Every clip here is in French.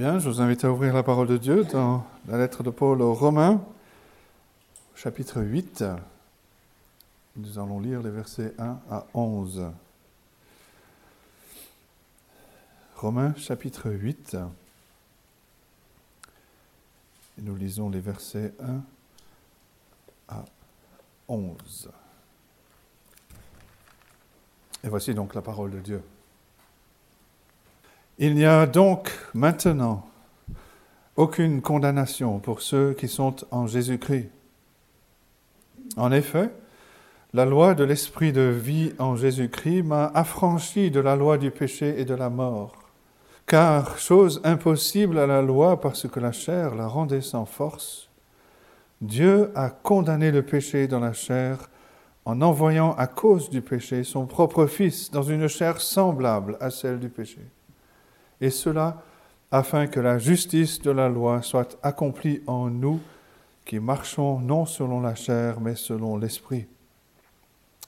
Bien, je vous invite à ouvrir la parole de Dieu dans la lettre de Paul aux Romains, chapitre 8. Nous allons lire les versets 1 à 11. Romains, chapitre 8. Et nous lisons les versets 1 à 11. Et voici donc la parole de Dieu. Il n'y a donc maintenant aucune condamnation pour ceux qui sont en Jésus-Christ. En effet, la loi de l'esprit de vie en Jésus-Christ m'a affranchi de la loi du péché et de la mort. Car, chose impossible à la loi parce que la chair la rendait sans force, Dieu a condamné le péché dans la chair en envoyant à cause du péché son propre Fils dans une chair semblable à celle du péché et cela afin que la justice de la loi soit accomplie en nous qui marchons non selon la chair, mais selon l'esprit.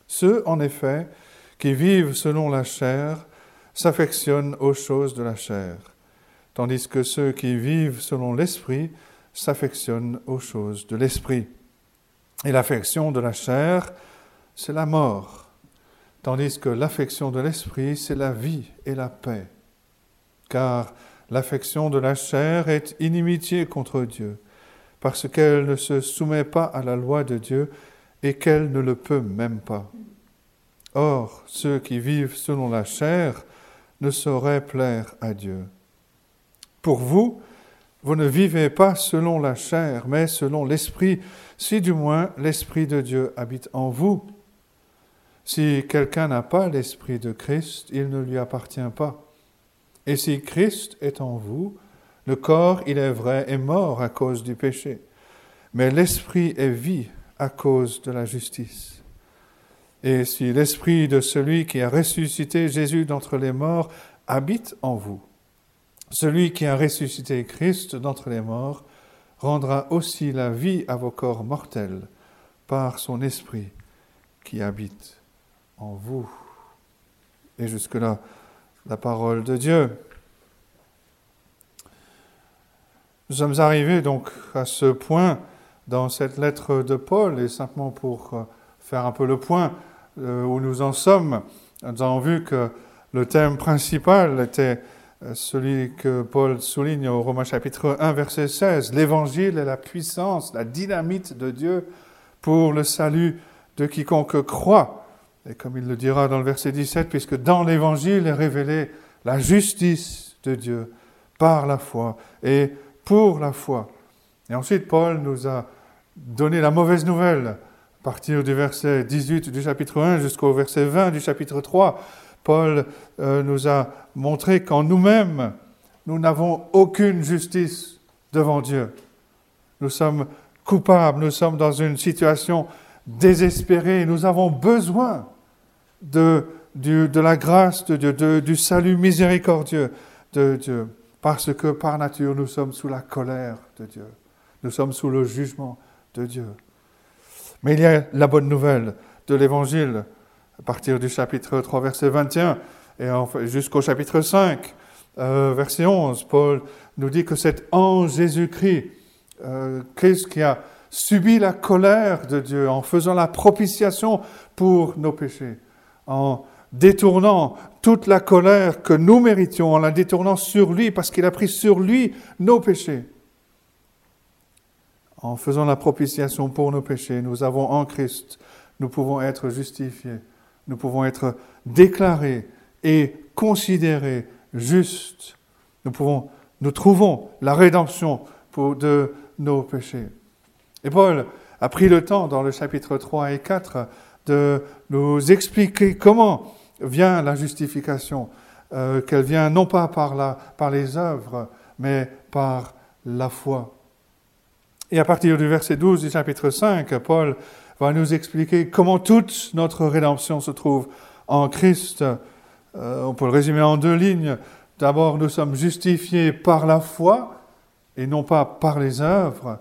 Ceux, en effet, qui vivent selon la chair s'affectionnent aux choses de la chair, tandis que ceux qui vivent selon l'esprit s'affectionnent aux choses de l'esprit. Et l'affection de la chair, c'est la mort, tandis que l'affection de l'esprit, c'est la vie et la paix car l'affection de la chair est inimitié contre Dieu, parce qu'elle ne se soumet pas à la loi de Dieu et qu'elle ne le peut même pas. Or, ceux qui vivent selon la chair ne sauraient plaire à Dieu. Pour vous, vous ne vivez pas selon la chair, mais selon l'Esprit, si du moins l'Esprit de Dieu habite en vous. Si quelqu'un n'a pas l'Esprit de Christ, il ne lui appartient pas. Et si Christ est en vous, le corps, il est vrai, est mort à cause du péché, mais l'esprit est vie à cause de la justice. Et si l'esprit de celui qui a ressuscité Jésus d'entre les morts habite en vous, celui qui a ressuscité Christ d'entre les morts rendra aussi la vie à vos corps mortels par son esprit qui habite en vous. Et jusque-là, la parole de Dieu. Nous sommes arrivés donc à ce point dans cette lettre de Paul, et simplement pour euh, faire un peu le point euh, où nous en sommes, nous avons vu que le thème principal était euh, celui que Paul souligne au Romains chapitre 1, verset 16. L'évangile est la puissance, la dynamite de Dieu pour le salut de quiconque croit. Et comme il le dira dans le verset 17, puisque dans l'Évangile est révélée la justice de Dieu par la foi et pour la foi. Et ensuite, Paul nous a donné la mauvaise nouvelle à partir du verset 18 du chapitre 1 jusqu'au verset 20 du chapitre 3. Paul euh, nous a montré qu'en nous-mêmes, nous n'avons aucune justice devant Dieu. Nous sommes coupables, nous sommes dans une situation désespérée, nous avons besoin de, de la grâce de Dieu, du salut miséricordieux de Dieu, parce que par nature nous sommes sous la colère de Dieu, nous sommes sous le jugement de Dieu. Mais il y a la bonne nouvelle de l'Évangile, à partir du chapitre 3, verset 21, et jusqu'au chapitre 5, euh, verset 11, Paul nous dit que c'est en Jésus-Christ, euh, Christ qui a subi la colère de Dieu en faisant la propitiation pour nos péchés en détournant toute la colère que nous méritions, en la détournant sur lui, parce qu'il a pris sur lui nos péchés. En faisant la propitiation pour nos péchés, nous avons en Christ, nous pouvons être justifiés, nous pouvons être déclarés et considérés justes. Nous trouvons la rédemption de nos péchés. Et Paul a pris le temps dans le chapitre 3 et 4 de nous expliquer comment vient la justification, euh, qu'elle vient non pas par, la, par les œuvres, mais par la foi. Et à partir du verset 12 du chapitre 5, Paul va nous expliquer comment toute notre rédemption se trouve en Christ. Euh, on peut le résumer en deux lignes. D'abord, nous sommes justifiés par la foi et non pas par les œuvres.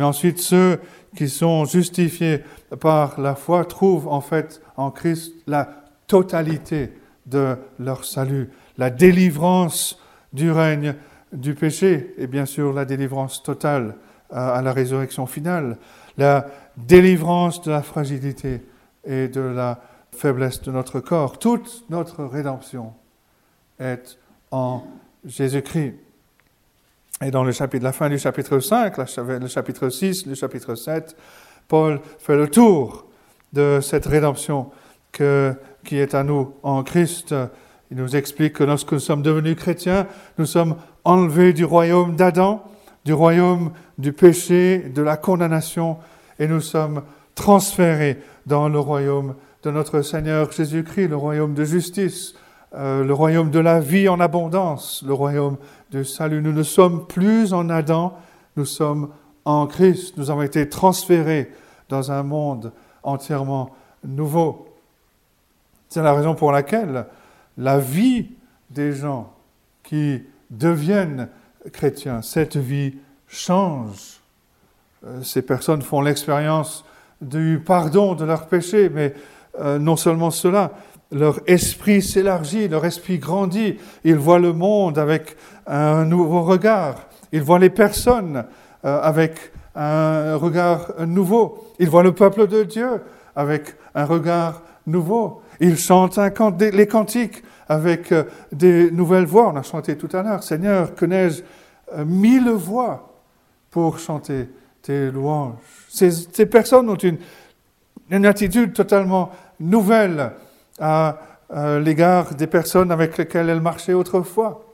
Mais ensuite, ceux qui sont justifiés par la foi trouvent en fait en Christ la totalité de leur salut, la délivrance du règne du péché et bien sûr la délivrance totale à, la résurrection finale, la délivrance de la fragilité et de la faiblesse de notre corps. Toute notre rédemption est en Jésus-Christ. Et dans le chapitre, la fin du chapitre 5, le chapitre 6, le chapitre 7, Paul fait le tour de cette rédemption qui est à nous en Christ. Il nous explique que lorsque nous sommes devenus chrétiens, nous sommes enlevés du royaume d'Adam, du royaume du péché, de la condamnation, et nous sommes transférés dans le royaume de notre Seigneur Jésus-Christ, le royaume de justice, euh, le royaume de la vie en abondance, le royaume du salut. Nous ne sommes plus en Adam, nous sommes en Christ. Nous avons été transférés dans un monde entièrement nouveau. C'est la raison pour laquelle la vie des gens qui deviennent chrétiens, cette vie change. Euh, ces personnes font l'expérience du pardon de leurs péchés, mais euh, non seulement cela, leur esprit s'élargit, leur esprit grandit, ils voient le monde avec un nouveau regard, ils voient les personnes euh, avec un regard nouveau, ils voient le peuple de Dieu avec un regard nouveau, ils chantent les cantiques avec euh, des nouvelles voix, on a chanté tout à l'heure, Seigneur, connais-je mille voix pour chanter tes louanges? Ces, personnes ont une attitude totalement nouvelle à, l'égard des personnes avec lesquelles elles marchaient autrefois.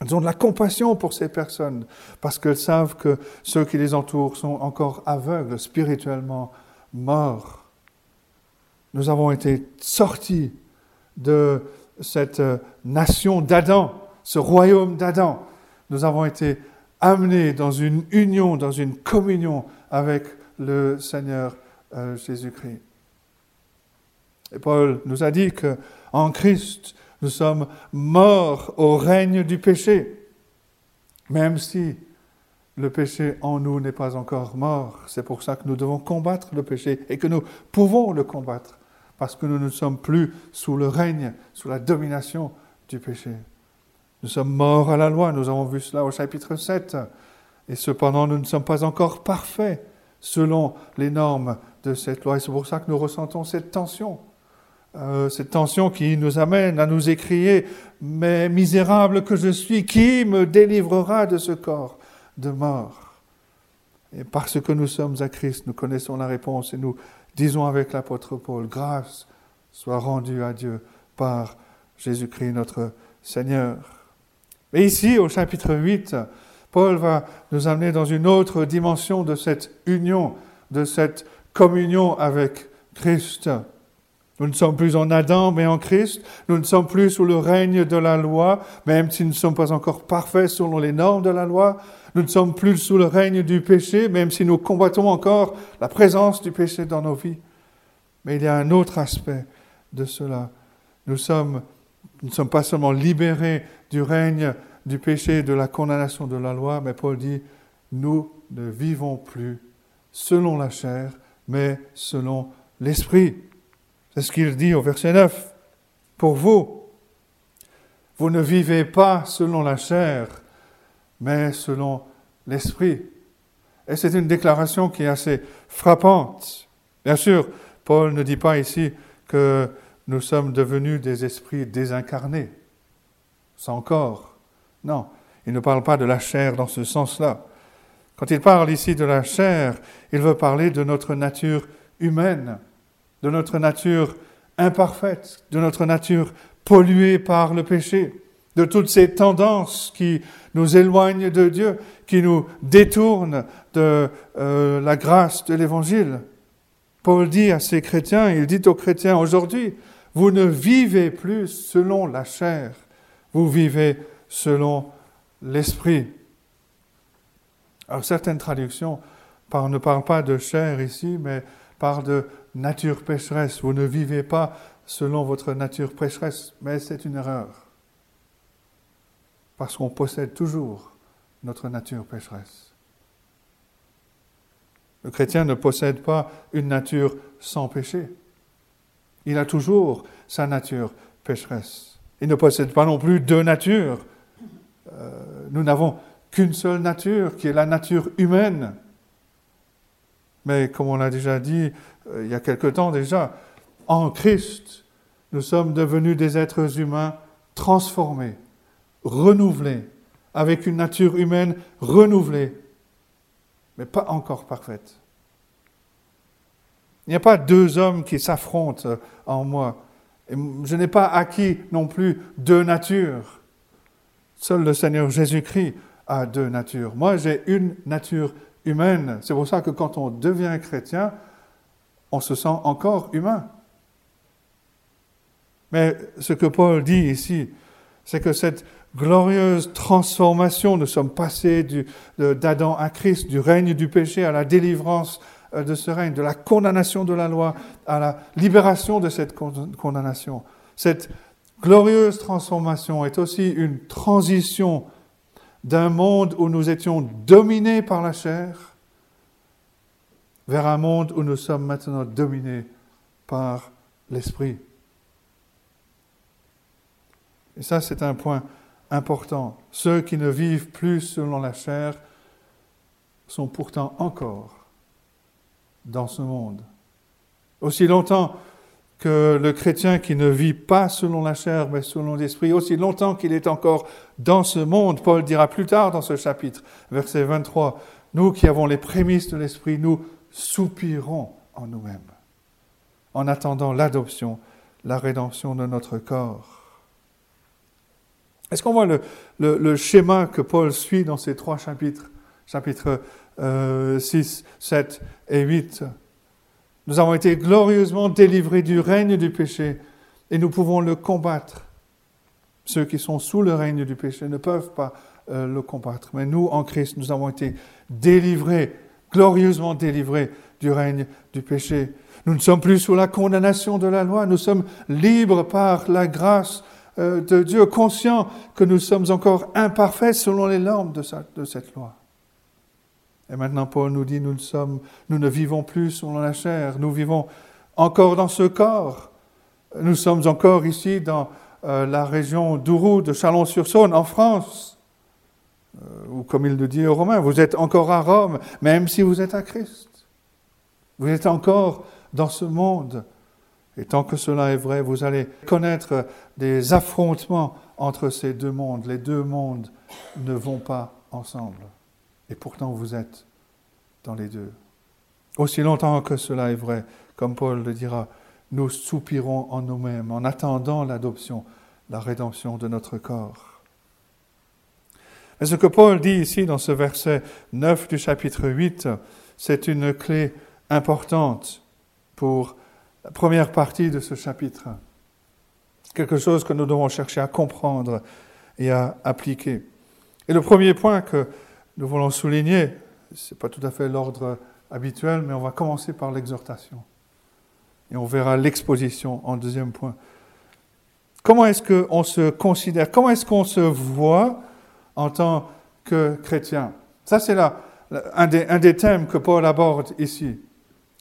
Elles ont de la compassion pour ces personnes parce qu'elles savent que ceux qui les entourent sont encore aveugles, spirituellement morts. Nous avons été sortis de cette nation d'Adam, ce royaume d'Adam. Nous avons été amenés dans une union, dans une communion avec le Seigneur euh, Jésus-Christ. Et Paul nous a dit que en Christ, nous sommes morts au règne du péché, même si le péché en nous n'est pas encore mort. C'est pour ça que nous devons combattre le péché et que nous pouvons le combattre, parce que nous ne sommes plus sous le règne, sous la domination du péché. Nous sommes morts à la loi, nous avons vu cela au chapitre 7, et cependant nous ne sommes pas encore parfaits selon les normes de cette loi, et c'est pour ça que nous ressentons cette tension. Euh, cette tension qui nous amène à nous écrier Mais misérable que je suis, qui me délivrera de ce corps de mort? Et parce que nous sommes à Christ, nous connaissons la réponse et nous disons avec l'apôtre Paul Grâce soit rendue à Dieu par Jésus-Christ notre Seigneur. Mais ici, au chapitre 8, Paul va nous amener dans une autre dimension de cette union, de cette communion avec Christ. Nous ne sommes plus en Adam, mais en Christ. Nous ne sommes plus sous le règne de la loi, même si nous ne sommes pas encore parfaits selon les normes de la loi. Nous ne sommes plus sous le règne du péché, même si nous combattons encore la présence du péché dans nos vies. Mais il y a un autre aspect de cela. Nous ne sommes pas seulement libérés du règne du péché et de la condamnation de la loi, mais Paul dit, nous ne vivons plus selon la chair, mais selon l'esprit. C'est ce qu'il dit au verset 9. Pour vous, vous ne vivez pas selon la chair, mais selon l'esprit. Et c'est une déclaration qui est assez frappante. Bien sûr, Paul ne dit pas ici que nous sommes devenus des esprits désincarnés, sans corps. Non, il ne parle pas de la chair dans ce sens-là. Quand il parle ici de la chair, il veut parler de notre nature humaine de notre nature imparfaite, de notre nature polluée par le péché, de toutes ces tendances qui nous éloignent de Dieu, qui nous détournent de euh, la grâce de l'Évangile. Paul dit à ces chrétiens, il dit aux chrétiens aujourd'hui, vous ne vivez plus selon la chair, vous vivez selon l'esprit. Alors certaines traductions ne parlent pas de chair ici, mais parlent de nature pécheresse. Vous ne vivez pas selon votre nature pécheresse, mais c'est une erreur. Parce qu'on possède toujours notre nature pécheresse. Le chrétien ne possède pas une nature sans péché. Il a toujours sa nature pécheresse. Il ne possède pas non plus deux natures. nous n'avons qu'une seule nature, qui est la nature humaine. Mais comme on l'a déjà dit il y a quelque temps déjà, en Christ, nous sommes devenus des êtres humains transformés, renouvelés, avec une nature humaine renouvelée, mais pas encore parfaite. Il n'y a pas deux hommes qui s'affrontent en moi. je n'ai pas acquis non plus deux natures. Seul le Seigneur Jésus-Christ a deux natures. Moi, j'ai une nature humaine. C'est pour ça que quand on devient chrétien, on se sent encore humain. Mais ce que Paul dit ici, c'est que cette glorieuse transformation, nous sommes passés d'Adam à Christ, du règne du péché à la délivrance euh, de ce règne, de la condamnation de la loi à la libération de cette condamnation. Cette glorieuse transformation est aussi une transition d'un monde où nous étions dominés par la chair vers un monde où nous sommes maintenant dominés par l'esprit. Et ça, c'est un point important. Ceux qui ne vivent plus selon la chair sont pourtant encore dans ce monde. Aussi longtemps que le chrétien qui ne vit pas selon la chair, mais selon l'esprit, aussi longtemps qu'il est encore dans ce monde, Paul dira plus tard dans ce chapitre, verset 23, nous qui avons les prémices de l'esprit, nous soupirons en nous-mêmes, en attendant l'adoption, la rédemption de notre corps. Est-ce qu'on voit le, schéma que Paul suit dans ces trois chapitres, chapitres 6, euh, 7 et 8 Nous avons été glorieusement délivrés du règne du péché et nous pouvons le combattre. Ceux qui sont sous le règne du péché ne peuvent pas euh, le combattre. Mais nous, en Christ, nous avons été délivrés, glorieusement délivrés du règne du péché. Nous ne sommes plus sous la condamnation de la loi, nous sommes libres par la grâce euh, de Dieu, conscient que nous sommes encore imparfaits selon les normes de, cette loi. Et maintenant, Paul nous dit, nous ne, sommes, nous ne vivons plus selon la chair, nous vivons encore dans ce corps. Nous sommes encore ici dans euh, la région d'Ourou, de Chalon-sur-Saône, en France. Euh, ou comme il le dit aux Romains, vous êtes encore à Rome, même si vous êtes à Christ. Vous êtes encore dans ce monde et tant que cela est vrai, vous allez connaître des affrontements entre ces deux mondes. Les deux mondes ne vont pas ensemble. Et pourtant, vous êtes dans les deux. Aussi longtemps que cela est vrai, comme Paul le dira, nous soupirons en nous-mêmes en attendant l'adoption, la rédemption de notre corps. Mais ce que Paul dit ici dans ce verset 9 du chapitre 8, c'est une clé importante pour la première partie de ce chapitre. Quelque chose que nous devons chercher à comprendre et à appliquer. Et le premier point que nous voulons souligner, ce n'est pas tout à fait l'ordre habituel, mais on va commencer par l'exhortation. Et on verra l'exposition en deuxième point. Comment est-ce qu'on se considère, comment est-ce qu'on se voit en tant que chrétien Ça, c'est un des thèmes que Paul aborde ici.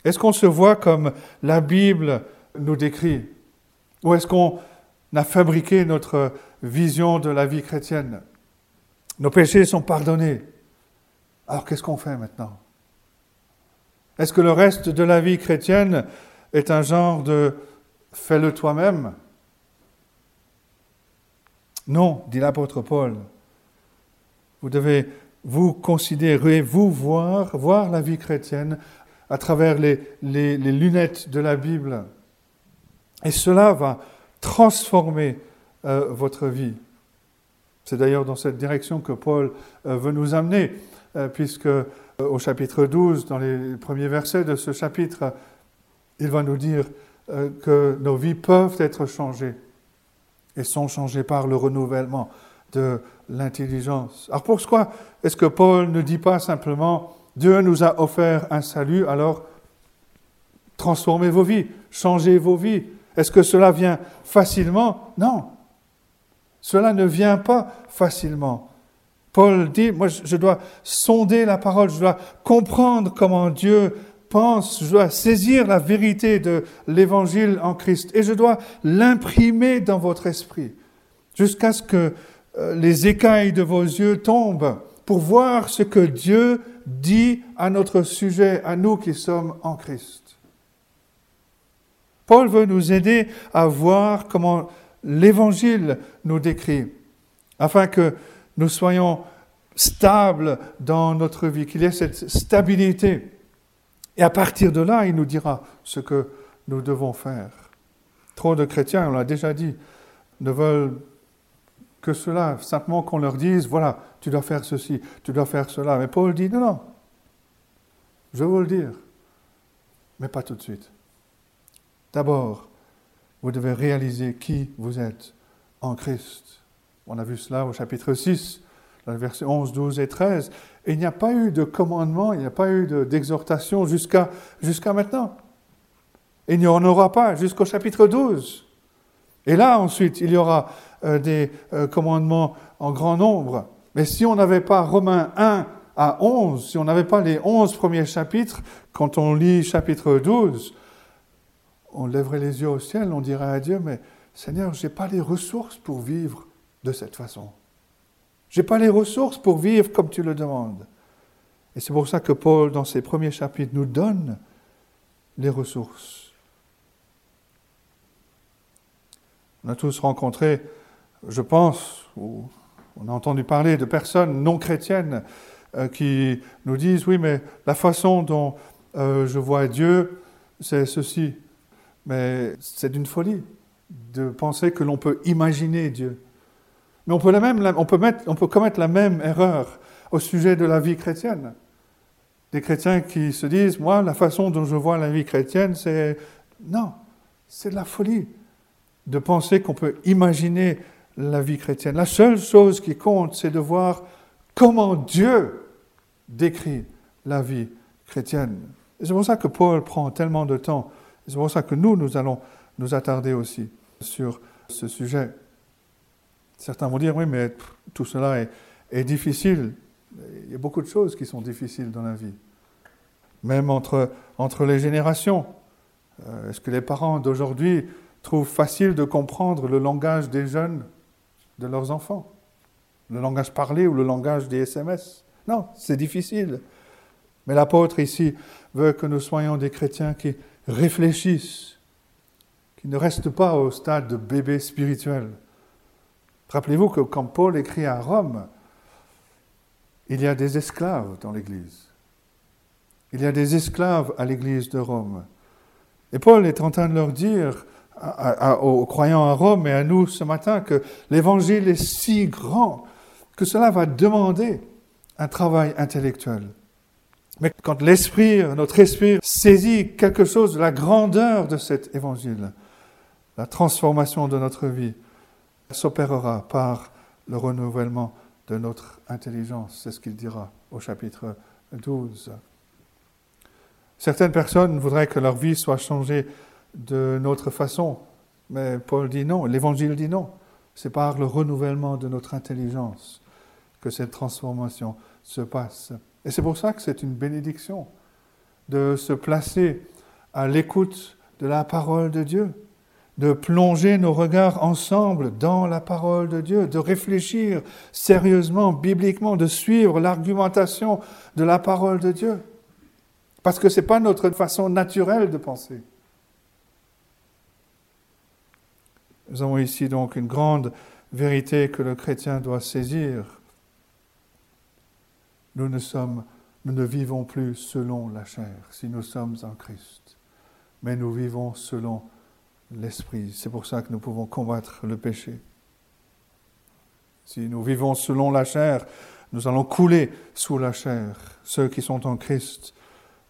Est-ce qu'on se voit comme la Bible nous décrit? Ou est-ce qu'on a fabriqué notre vision de la vie chrétienne? Nos péchés sont pardonnés. Alors qu'est-ce qu'on fait maintenant? Est-ce que le reste de la vie chrétienne est un genre de fais-le toi-même? Non, dit l'apôtre Paul. Vous devez vous considérer, vous voir, voir la vie chrétienne à travers les, lunettes de la Bible. Et cela va transformer euh, votre vie. C'est d'ailleurs dans cette direction que Paul euh, veut nous amener, euh, puisque au chapitre 12, dans les premiers versets de ce chapitre, il va nous dire que nos vies peuvent être changées et sont changées par le renouvellement de l'intelligence. Alors pourquoi est-ce que Paul ne dit pas simplement Dieu nous a offert un salut, alors transformez vos vies, changez vos vies. Est-ce que cela vient facilement? Non. Cela ne vient pas facilement. Paul dit, moi je dois sonder la parole, je dois comprendre comment Dieu pense, je dois saisir la vérité de l'évangile en Christ et je dois l'imprimer dans votre esprit jusqu'à ce que les écailles de vos yeux tombent pour voir ce que Dieu dit à notre sujet, à nous qui sommes en Christ. Paul veut nous aider à voir comment l'Évangile nous décrit, afin que nous soyons stables dans notre vie, qu'il y ait cette stabilité. Et à partir de là, il nous dira ce que nous devons faire. Trop de chrétiens, on l'a déjà dit, ne veulent que cela, simplement qu'on leur dise, voilà, tu dois faire ceci, tu dois faire cela. Mais Paul dit, non, non, je veux le dire, mais pas tout de suite. D'abord, vous devez réaliser qui vous êtes en Christ. On a vu cela au chapitre 6, dans les versets 11, 12 et 13. Et il n'y a pas eu de commandement, il n'y a pas eu d'exhortation jusqu'à jusqu'à maintenant. Il n'y en aura pas jusqu'au chapitre 12. Et là, ensuite, il y aura des euh, commandements en grand nombre. Mais si on n'avait pas Romains 1 à 11, si on n'avait pas les 11 premiers chapitres, quand on lit chapitre 12, on lèverait les yeux au ciel, on dirait à Dieu, mais Seigneur, je n'ai pas les ressources pour vivre de cette façon. Je n'ai pas les ressources pour vivre comme tu le demandes. Et c'est pour ça que Paul, dans ses premiers chapitres, nous donne les ressources. On a tous rencontré, je pense, ou on a entendu parler de personnes non chrétiennes euh, qui nous disent, oui, mais la façon dont euh, je vois Dieu, c'est ceci. Mais c'est d'une folie de penser que l'on peut imaginer Dieu. Mais on peut, même, on, peut mettre, on peut commettre la même erreur au sujet de la vie chrétienne. Des chrétiens qui se disent, moi, la façon dont je vois la vie chrétienne, c'est... Non, c'est de la folie de penser qu'on peut imaginer la vie chrétienne. La seule chose qui compte, c'est de voir comment Dieu décrit la vie chrétienne. c'est pour ça que Paul prend tellement de temps. C'est pour ça que nous, nous allons nous attarder aussi sur ce sujet. Certains vont dire, oui, mais tout cela est, difficile. Il y a beaucoup de choses qui sont difficiles dans la vie. Même entre, entre les générations. Euh, est-ce que les parents d'aujourd'hui trouvent facile de comprendre le langage des jeunes? De leurs enfants Le langage parlé ou le langage des SMS Non, c'est difficile. Mais l'apôtre ici veut que nous soyons des chrétiens qui réfléchissent, qui ne restent pas au stade de bébé spirituel. Rappelez-vous que quand Paul écrit à Rome, il y a des esclaves dans l'Église. Il y a des esclaves à l'Église de Rome. Et Paul est en train de leur dire aux croyants à Rome et à nous ce matin que l'Évangile est si grand que cela va demander un travail intellectuel. Mais quand l'esprit, notre esprit saisit quelque chose de la grandeur de cet évangile, la transformation de notre vie s'opérera par le renouvellement de notre intelligence. C'est ce qu'il dira au chapitre 12. Certaines personnes voudraient que leur vie soit changée de notre façon, mais Paul dit non, l'évangile dit non. C'est par le renouvellement de notre intelligence que cette transformation se passe. Et c'est pour ça que c'est une bénédiction de se placer à l'écoute de la parole de Dieu, de plonger nos regards ensemble dans la parole de Dieu, de réfléchir sérieusement, bibliquement, de suivre l'argumentation de la parole de Dieu. Parce que ce n'est pas notre façon naturelle de penser. Nous avons ici donc une grande vérité que le chrétien doit saisir nous ne sommes, vivons plus selon la chair si nous sommes en Christ, mais nous vivons selon l'Esprit. C'est pour ça que nous pouvons combattre le péché. Si nous vivons selon la chair, nous allons couler sous la chair. Ceux qui sont en Christ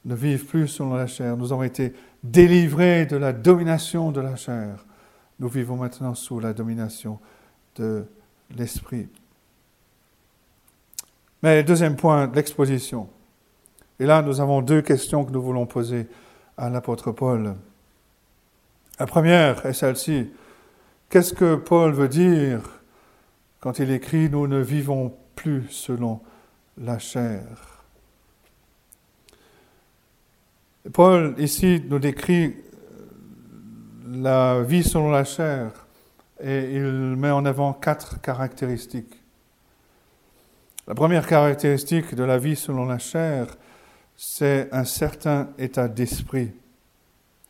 ne vivent plus selon la chair. Nous avons été délivrés de la domination de la chair. Nous vivons maintenant sous la domination de l'Esprit. Mais deuxième point, l'exposition. Et là, nous avons deux questions que nous voulons poser à l'apôtre Paul. La première est celle-ci. Qu'est-ce que Paul veut dire quand il écrit ⁇ Nous ne vivons plus selon la chair ⁇ Paul ici nous décrit la vie selon la chair et il met en avant quatre caractéristiques. La première caractéristique de la vie selon la chair, c'est un certain état d'esprit.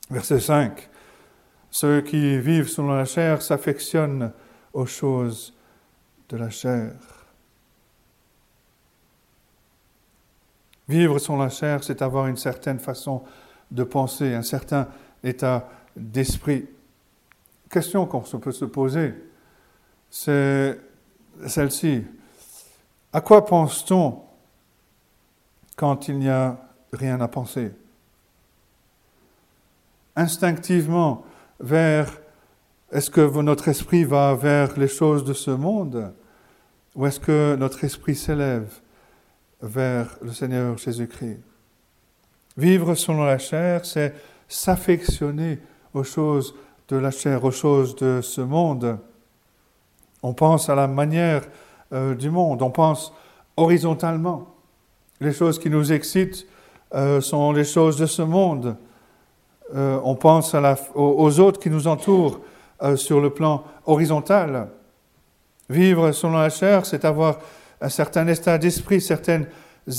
Verset 5. Ceux qui vivent selon la chair s'affectionnent aux choses de la chair. Vivre selon la chair, c'est avoir une certaine façon de penser, un certain état d'esprit. Question qu'on peut se poser, c'est celle-ci. À quoi pense-t-on quand il n'y a rien à penser? Instinctivement, vers est-ce que notre esprit va vers les choses de ce monde ou est-ce que notre esprit s'élève vers le Seigneur Jésus-Christ? Vivre selon la chair, c'est s'affectionner aux choses de la chair, aux choses de ce monde. On pense à la manière euh, du monde, on pense horizontalement. Les choses qui nous excitent euh, sont les choses de ce monde. Euh, on pense aux, autres qui nous entourent sur le plan horizontal. Vivre selon la chair, c'est avoir un certain état d'esprit, certaines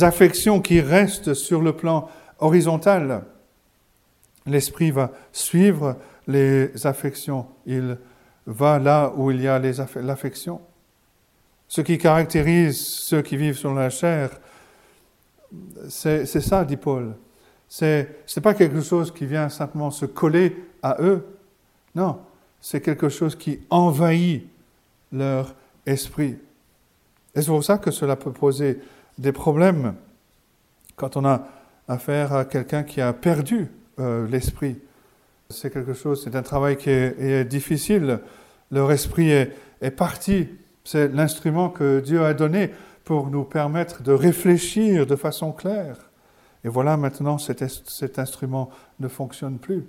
affections qui restent sur le plan horizontal. L'esprit va suivre les affections. Il va là où il y a l'affection. Ce qui caractérise ceux qui vivent sur la chair, c'est ça, dit Paul. Ce n'est pas quelque chose qui vient simplement se coller à eux. Non, c'est quelque chose qui envahit leur esprit. Et c'est pour ça que cela peut poser des problèmes quand on a affaire à quelqu'un qui a perdu euh, l'esprit. C'est quelque chose, c'est un travail qui est, difficile. Leur esprit est, parti. C'est l'instrument que Dieu a donné pour nous permettre de réfléchir de façon claire. Et voilà maintenant cet, cet instrument ne fonctionne plus.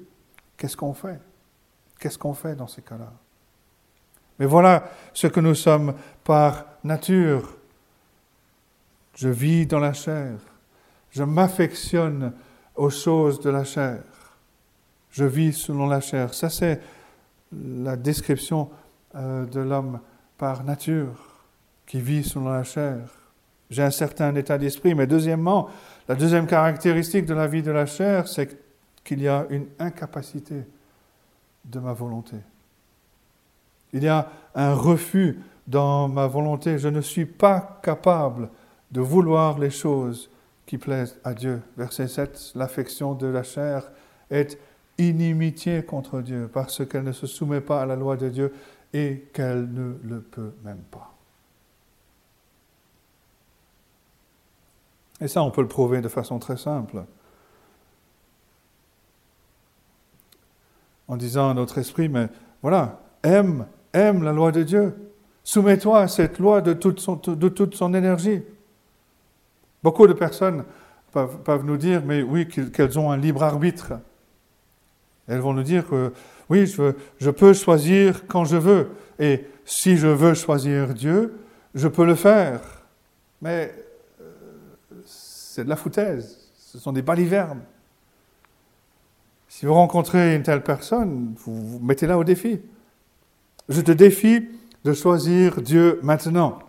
Qu'est-ce qu'on fait? Qu'est-ce qu'on fait dans ces cas-là? Mais voilà ce que nous sommes par nature. Je vis dans la chair. Je m'affectionne aux choses de la chair. Je vis selon la chair. Ça, c'est la description euh, de l'homme par nature, qui vit selon la chair. J'ai un certain état d'esprit. Mais deuxièmement, la deuxième caractéristique de la vie de la chair, c'est qu'il y a une incapacité de ma volonté. Il y a un refus dans ma volonté. Je ne suis pas capable de vouloir les choses qui plaisent à Dieu. Verset 7, l'affection de la chair est inimitié contre Dieu parce qu'elle ne se soumet pas à la loi de Dieu et qu'elle ne le peut même pas. Et ça, on peut le prouver de façon très simple. En disant à notre esprit, mais voilà, aime, aime la loi de Dieu. Soumets-toi à cette loi de toute son, de toute son énergie. Beaucoup de personnes peuvent, nous dire, mais oui, qu'elles ont un libre arbitre. Elles vont nous dire que oui, je, peux choisir quand je veux. Et si je veux choisir Dieu, je peux le faire. Mais euh, c'est de la foutaise. Ce sont des balivernes. Si vous rencontrez une telle personne, vous, vous mettez-la au défi. Je te défie de choisir Dieu maintenant.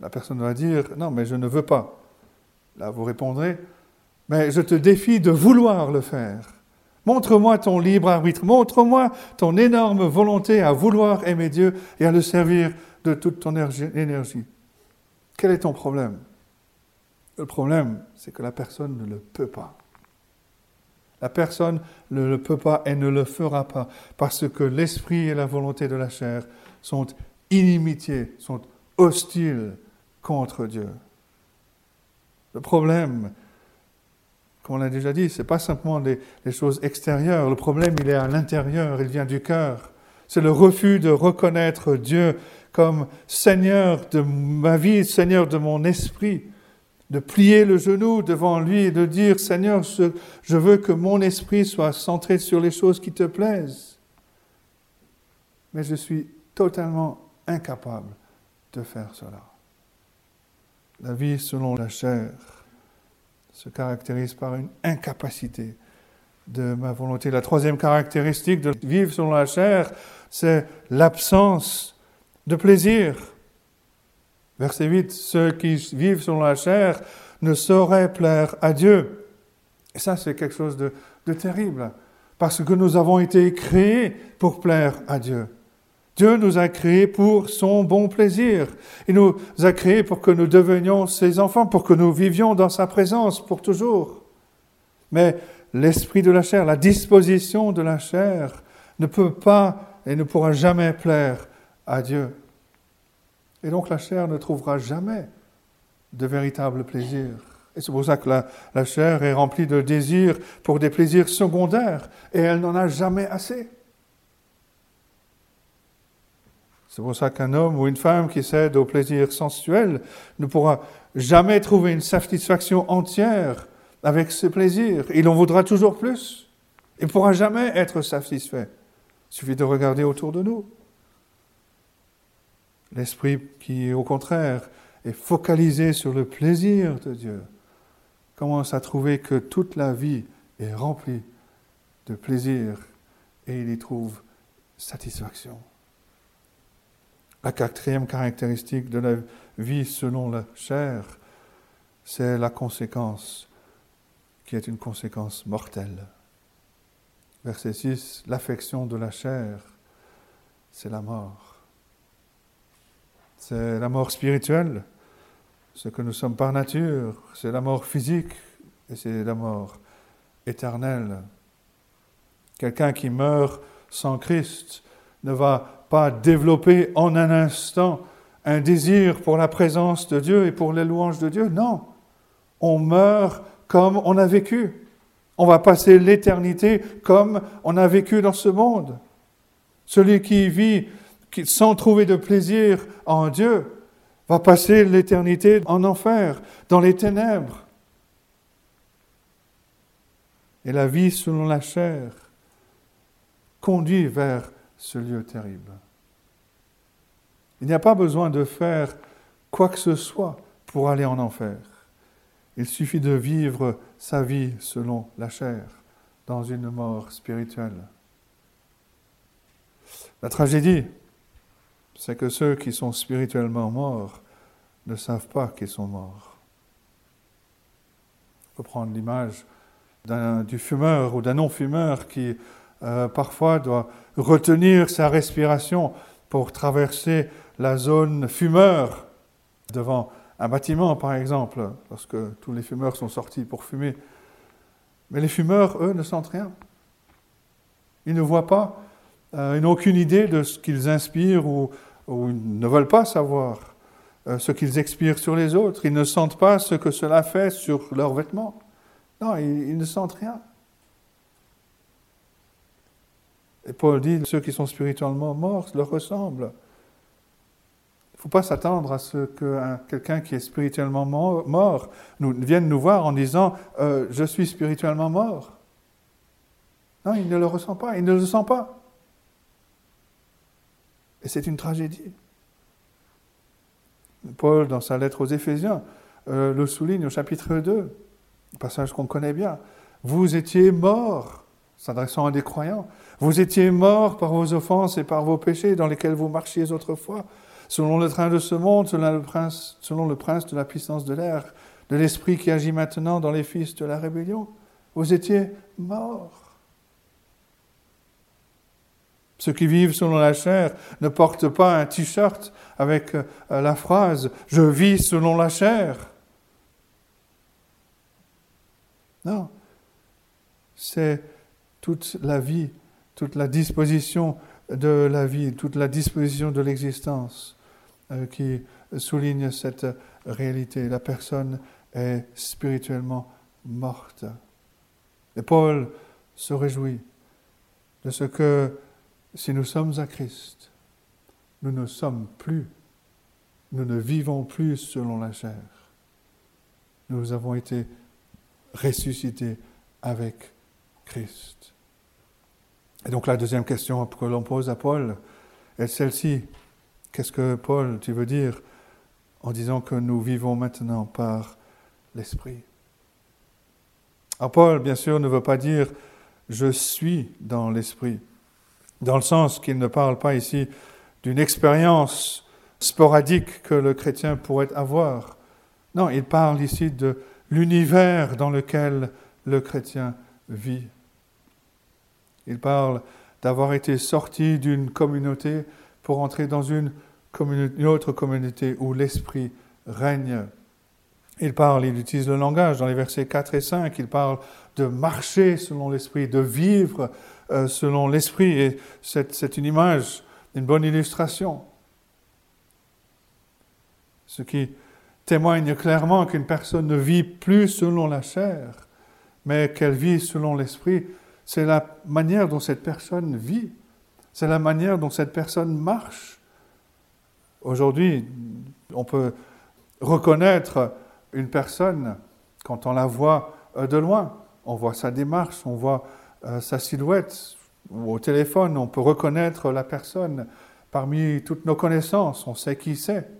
La personne va dire, non, mais je ne veux pas. Là, vous répondrez, mais je te défie de vouloir le faire. Montre-moi ton libre arbitre, montre-moi ton énorme volonté à vouloir aimer Dieu et à le servir de toute ton énergie. Quel est ton problème? Le problème, c'est que la personne ne le peut pas. La personne ne le peut pas et ne le fera pas parce que l'esprit et la volonté de la chair sont inimitiés, sont hostiles contre Dieu. Le problème, comme on l'a déjà dit, ce n'est pas simplement les, choses extérieures. Le problème, il est à l'intérieur, il vient du cœur. C'est le refus de reconnaître Dieu comme Seigneur de ma vie, Seigneur de mon esprit, de plier le genou devant lui et de dire, Seigneur, je veux que mon esprit soit centré sur les choses qui te plaisent. Mais je suis totalement incapable de faire cela. La vie selon la chair se caractérise par une incapacité de ma volonté. La troisième caractéristique de vivre selon la chair, c'est l'absence de plaisir. Verset 8, ceux qui vivent selon la chair ne sauraient plaire à Dieu. Et ça, c'est quelque chose de, de terrible, parce que nous avons été créés pour plaire à Dieu. Dieu nous a créés pour son bon plaisir. Il nous a créés pour que nous devenions ses enfants, pour que nous vivions dans sa présence pour toujours. Mais l'esprit de la chair, la disposition de la chair ne peut pas et ne pourra jamais plaire à Dieu. Et donc la chair ne trouvera jamais de véritable plaisir. Et c'est pour ça que la, la, chair est remplie de désirs pour des plaisirs secondaires, et elle n'en a jamais assez. C'est pour ça qu'un homme ou une femme qui cède au plaisir sensuel ne pourra jamais trouver une satisfaction entière avec ce plaisir. Il en voudra toujours plus. Il ne pourra jamais être satisfait. Il suffit de regarder autour de nous. L'esprit qui, au contraire, est focalisé sur le plaisir de Dieu, commence à trouver que toute la vie est remplie de plaisir et il y trouve satisfaction. La quatrième caractéristique de la vie selon la chair, c'est la conséquence qui est une conséquence mortelle. Verset 6, l'affection de la chair, c'est la mort. C'est la mort spirituelle, ce que nous sommes par nature, c'est la mort physique et c'est la mort éternelle. Quelqu'un qui meurt sans Christ ne va pas développer en un instant un désir pour la présence de Dieu et pour les louanges de Dieu. Non, on meurt comme on a vécu. On va passer l'éternité comme on a vécu dans ce monde. Celui qui vit sans trouver de plaisir en Dieu va passer l'éternité en enfer, dans les ténèbres. Et la vie selon la chair conduit vers ce lieu terrible. Il n'y a pas besoin de faire quoi que ce soit pour aller en enfer. Il suffit de vivre sa vie selon la chair, dans une mort spirituelle. La tragédie, c'est que ceux qui sont spirituellement morts ne savent pas qu'ils sont morts. On peut prendre l'image du fumeur ou d'un non-fumeur qui euh, parfois doit retenir sa respiration pour traverser la zone fumeur devant un bâtiment, par exemple, lorsque tous les fumeurs sont sortis pour fumer. Mais les fumeurs, eux, ne sentent rien. Ils ne voient pas, euh, ils n'ont aucune idée de ce qu'ils inspirent ou, ils ne veulent pas savoir euh, ce qu'ils expirent sur les autres. Ils ne sentent pas ce que cela fait sur leurs vêtements. Non, ils ne sentent rien. Et Paul dit, ceux qui sont spirituellement morts leur ressemblent. Il ne faut pas s'attendre à ce que quelqu'un qui est spirituellement mort, vienne nous voir en disant euh, Je suis spirituellement mort. Non, il ne le ressent pas, il ne le sent pas. Et c'est une tragédie. Paul, dans sa lettre aux Éphésiens, euh, le souligne au chapitre 2, passage qu'on connaît bien. Vous étiez morts, s'adressant à des croyants, vous étiez morts par vos offenses et par vos péchés dans lesquels vous marchiez autrefois, selon le train de ce monde, selon le prince, de la puissance de l'air, de l'esprit qui agit maintenant dans les fils de la rébellion. Vous étiez morts. Ceux qui vivent selon la chair ne portent pas un t-shirt avec euh, la phrase ⁇ Je vis selon la chair ⁇ Non, c'est toute la vie toute la disposition de la vie, toute la disposition de l'existence euh, qui souligne cette réalité. La personne est spirituellement morte. Et Paul se réjouit de ce que si nous sommes à Christ, nous ne sommes plus, nous ne vivons plus selon la chair. Nous avons été ressuscités avec Christ. Et donc la deuxième question que l'on pose à Paul est celle-ci. Qu'est-ce que Paul, tu veux dire en disant que nous vivons maintenant par l'Esprit? Alors Paul, bien sûr, ne veut pas dire je suis dans l'Esprit, dans le sens qu'il ne parle pas ici d'une expérience sporadique que le chrétien pourrait avoir. Non, il parle ici de l'univers dans lequel le chrétien vit. Il parle d'avoir été sorti d'une communauté pour entrer dans une, autre communauté où l'Esprit règne. Il parle, il utilise le langage dans les versets 4 et 5, il parle de marcher selon l'Esprit, de vivre euh, selon l'Esprit, et c'est une image, une bonne illustration. Ce qui témoigne clairement qu'une personne ne vit plus selon la chair, mais qu'elle vit selon l'Esprit, c'est la manière dont cette personne vit, c'est la manière dont cette personne marche. Aujourd'hui, on peut reconnaître une personne quand on la voit euh, de loin. On voit sa démarche, on voit euh, sa silhouette. Au téléphone, on peut reconnaître la personne parmi toutes nos connaissances, on sait qui c'est.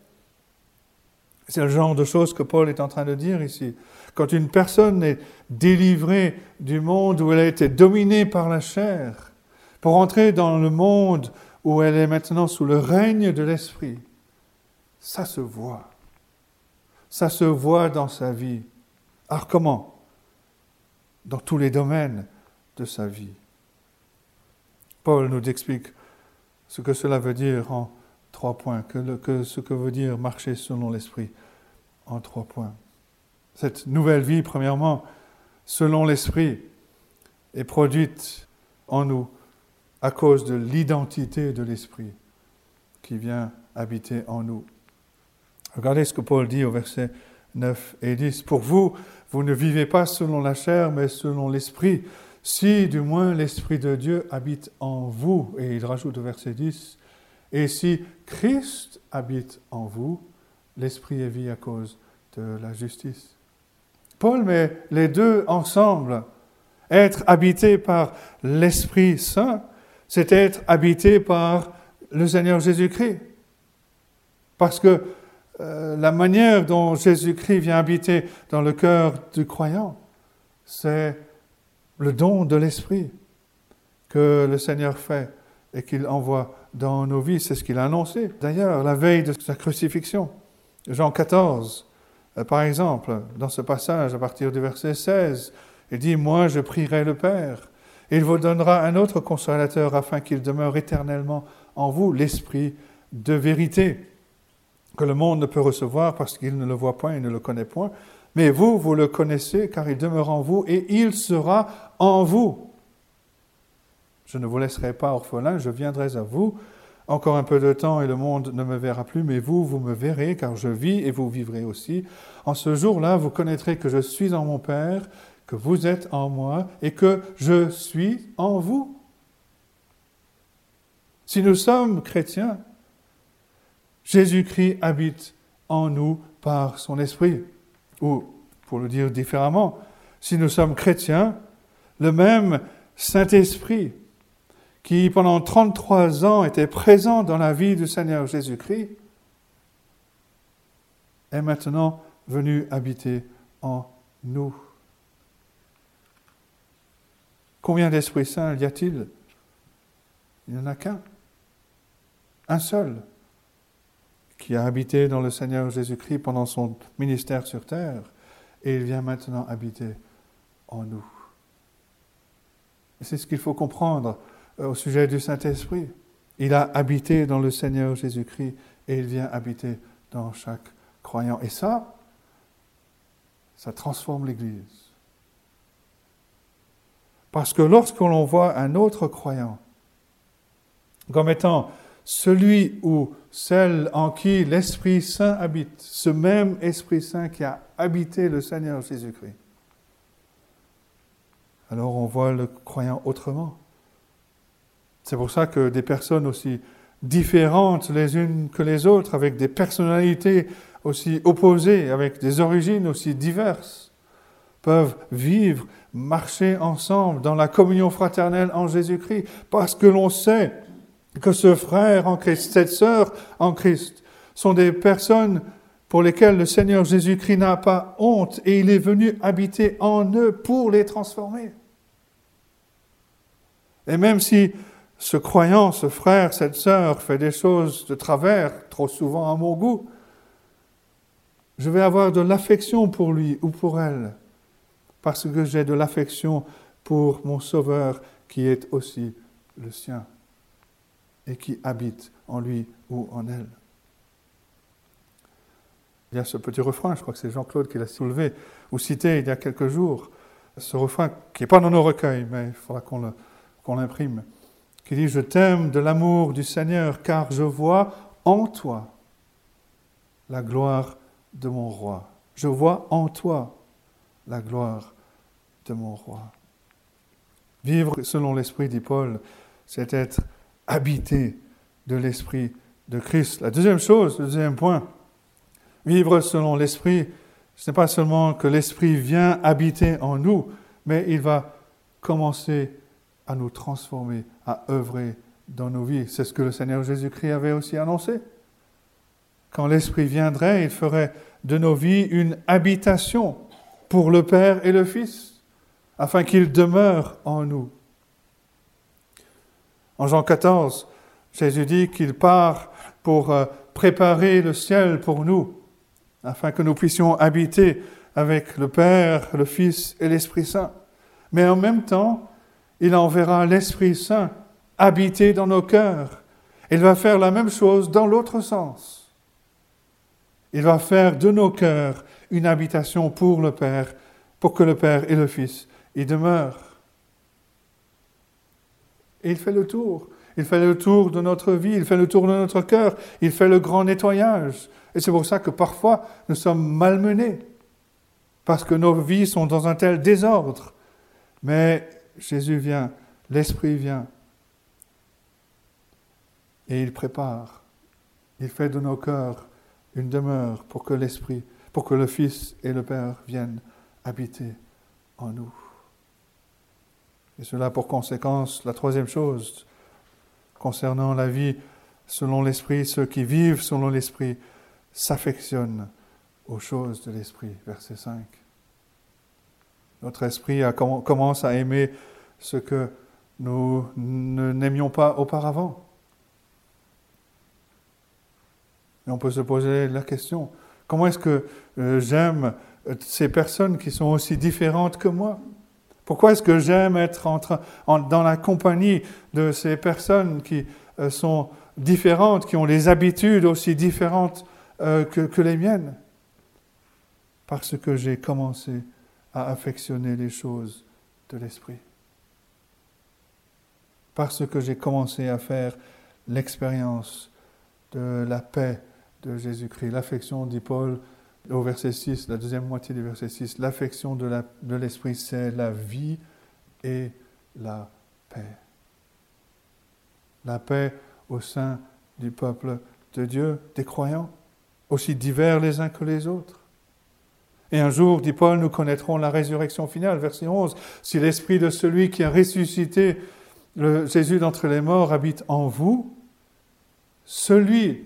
C'est le genre de choses que Paul est en train de dire ici. Quand une personne est délivrée du monde où elle a été dominée par la chair, pour entrer dans le monde où elle est maintenant sous le règne de l'Esprit, ça se voit. Ça se voit dans sa vie. Alors comment? Dans tous les domaines de sa vie. Paul nous explique ce que cela veut dire en trois points, que, ce que veut dire marcher selon l'Esprit en trois points. Cette nouvelle vie, premièrement, selon l'Esprit, est produite en nous à cause de l'identité de l'Esprit qui vient habiter en nous. Regardez ce que Paul dit au verset 9 et 10. Pour vous, vous ne vivez pas selon la chair, mais selon l'Esprit, si du moins l'Esprit de Dieu habite en vous. Et il rajoute au verset 10, et si Christ habite en vous, l'esprit est vie à cause de la justice. Paul met les deux ensemble. Être habité par l'Esprit Saint, c'est être habité par le Seigneur Jésus-Christ. Parce que euh, la manière dont Jésus-Christ vient habiter dans le cœur du croyant, c'est le don de l'Esprit que le Seigneur fait et qu'il envoie dans nos vies. C'est ce qu'il a annoncé. D'ailleurs, la veille de sa crucifixion, Jean 14, euh, par exemple, dans ce passage, à partir du verset 16, il dit, Moi je prierai le Père, et il vous donnera un autre consolateur afin qu'il demeure éternellement en vous, l'Esprit de vérité, que le monde ne peut recevoir parce qu'il ne le voit point et ne le connaît point. Mais vous, vous le connaissez car il demeure en vous et il sera en vous. Je ne vous laisserai pas orphelin, je viendrai à vous. Encore un peu de temps et le monde ne me verra plus, mais vous, vous me verrez, car je vis et vous vivrez aussi. En ce jour-là, vous connaîtrez que je suis en mon Père, que vous êtes en moi et que je suis en vous. Si nous sommes chrétiens, Jésus-Christ habite en nous par son esprit. Ou, pour le dire différemment, si nous sommes chrétiens, le même Saint-Esprit qui pendant 33 ans était présent dans la vie du Seigneur Jésus-Christ, est maintenant venu habiter en nous. Combien d'Esprits Saints y a-t-il? Il n'y en a qu'un, un seul, qui a habité dans le Seigneur Jésus-Christ pendant son ministère sur terre, et il vient maintenant habiter en nous. C'est ce qu'il faut comprendre au sujet du Saint-Esprit. Il a habité dans le Seigneur Jésus-Christ et il vient habiter dans chaque croyant. Et ça, ça transforme l'Église. Parce que lorsque l'on voit un autre croyant comme étant celui ou celle en qui l'Esprit Saint habite, ce même Esprit Saint qui a habité le Seigneur Jésus-Christ, alors on voit le croyant autrement. C'est pour ça que des personnes aussi différentes les unes que les autres, avec des personnalités aussi opposées, avec des origines aussi diverses, peuvent vivre, marcher ensemble dans la communion fraternelle en Jésus-Christ, parce que l'on sait que ce frère en Christ, cette sœur en Christ, sont des personnes pour lesquelles le Seigneur Jésus-Christ n'a pas honte et il est venu habiter en eux pour les transformer. Et même si ce croyant, ce frère, cette sœur fait des choses de travers, trop souvent à mon goût, je vais avoir de l'affection pour lui ou pour elle, parce que j'ai de l'affection pour mon Sauveur qui est aussi le sien et qui habite en lui ou en elle. Il y a ce petit refrain, je crois que c'est Jean-Claude qui l'a soulevé ou cité il y a quelques jours, ce refrain qui n'est pas dans nos recueils, mais il faudra qu'on l'imprime, qui dit Je t'aime de l'amour du Seigneur, car je vois en toi la gloire de mon roi. Je vois en toi la gloire de mon roi. Vivre selon l'Esprit, dit Paul, c'est être habité de l'Esprit de Christ. La deuxième chose, le deuxième point, vivre selon l'Esprit, ce n'est pas seulement que l'Esprit vient habiter en nous, mais il va commencer à nous transformer, à œuvrer dans nos vies. C'est ce que le Seigneur Jésus-Christ avait aussi annoncé. Quand l'Esprit viendrait, il ferait de nos vies une habitation pour le Père et le Fils afin qu'il demeure en nous. En Jean 14, Jésus dit qu'il part pour euh, préparer le ciel pour nous, afin que nous puissions habiter avec le Père, le Fils et l'Esprit Saint. Mais en même temps, il enverra l'Esprit Saint habiter dans nos cœurs. Il va faire la même chose dans l'autre sens. Il va faire de nos cœurs une habitation pour le Père, pour que le Père et le Fils il demeure. Et il fait le tour. Il fait le tour de notre vie, il fait le tour de notre cœur, il fait le grand nettoyage. Et c'est pour ça que parfois nous sommes malmenés, parce que nos vies sont dans un tel désordre. Mais Jésus vient, l'Esprit vient, et il prépare, il fait de nos cœurs une demeure pour que l'Esprit, pour que le Fils et le Père viennent habiter en nous. Et cela pour conséquence, la troisième chose, concernant la vie selon l'Esprit, ceux qui vivent selon l'Esprit s'affectionnent aux choses de l'Esprit. Verset 5. Notre esprit commence à aimer ce que nous n'aimions pas auparavant. Et on peut se poser la question, comment est-ce que euh, j'aime ces personnes qui sont aussi différentes que moi? Pourquoi est-ce que j'aime être dans la compagnie de ces personnes qui euh, sont différentes, qui ont des habitudes aussi différentes euh, que, les miennes? Parce que j'ai commencé à affectionner les choses de l'esprit. Parce que j'ai commencé à faire l'expérience de la paix de Jésus-Christ. L'affection, dit Paul, au verset 6, la deuxième moitié du verset 6, l'affection de l'esprit, c'est la vie et la paix. La paix au sein du peuple de Dieu, des croyants, aussi divers les uns que les autres. Et un jour, dit Paul, nous connaîtrons la résurrection finale, verset 11. Si l'esprit de celui qui a ressuscité Jésus d'entre les morts habite en vous, celui,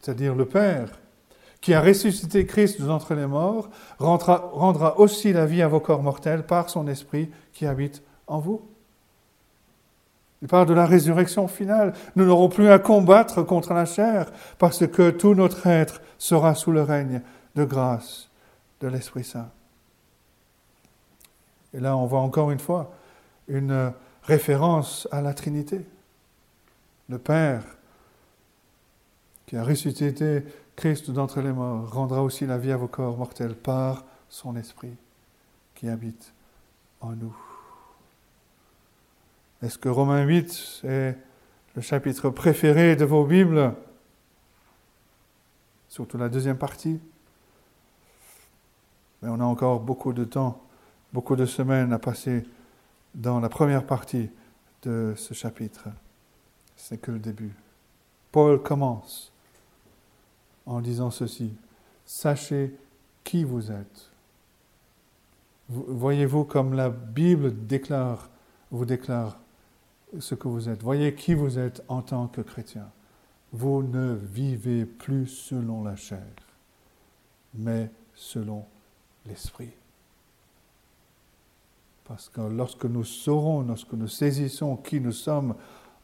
c'est-à-dire le Père, qui a ressuscité Christ d'entre les morts, rendra aussi la vie à vos corps mortels par son esprit qui habite en vous. Il parle de la résurrection finale. Nous n'aurons plus à combattre contre la chair parce que tout notre être sera sous le règne de grâce de l'Esprit Saint. Et là, on voit encore une fois une référence à la Trinité. Le Père qui a ressuscité Christ d'entre les morts rendra aussi la vie à vos corps mortels par son esprit qui habite en nous. Est-ce que Romains 8 est le chapitre préféré de vos Bibles? Surtout la deuxième partie. On a encore beaucoup de temps, beaucoup de semaines à passer dans la première partie de ce chapitre. C'est que le début. Paul commence en disant ceci. Sachez qui vous êtes. Voyez-vous comme la Bible vous déclare ce que vous êtes. Voyez qui vous êtes en tant que chrétien. Vous ne vivez plus selon la chair, mais selon l'esprit. Parce que lorsque nous saurons, lorsque nous saisissons qui nous sommes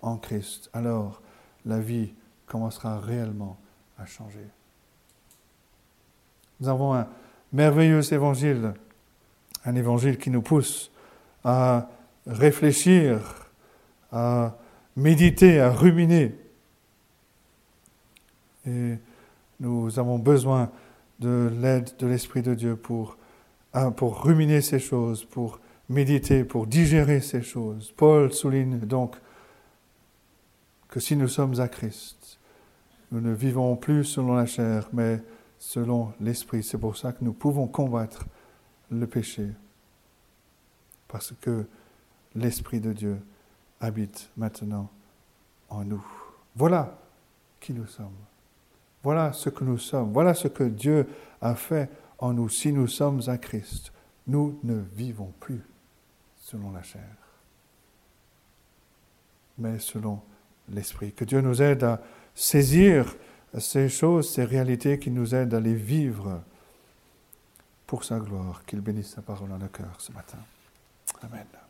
en Christ, alors la vie commencera réellement à changer. Nous avons un merveilleux évangile, un évangile qui nous pousse à réfléchir, à méditer, à ruminer. Et nous avons besoin de l'aide de l'Esprit de Dieu pour, pour ruminer ces choses, pour méditer, pour digérer ces choses. Paul souligne donc que si nous sommes à Christ, nous ne vivons plus selon la chair, mais selon l'Esprit. C'est pour ça que nous pouvons combattre le péché, parce que l'Esprit de Dieu habite maintenant en nous. Voilà qui nous sommes. Voilà ce que nous sommes. Voilà ce que Dieu a fait en nous. Si nous sommes à Christ, nous ne vivons plus selon la chair, mais selon l'Esprit. Que Dieu nous aide à saisir ces choses, ces réalités qui nous aident à les vivre pour sa gloire. Qu'il bénisse sa parole dans le cœur ce matin. Amen.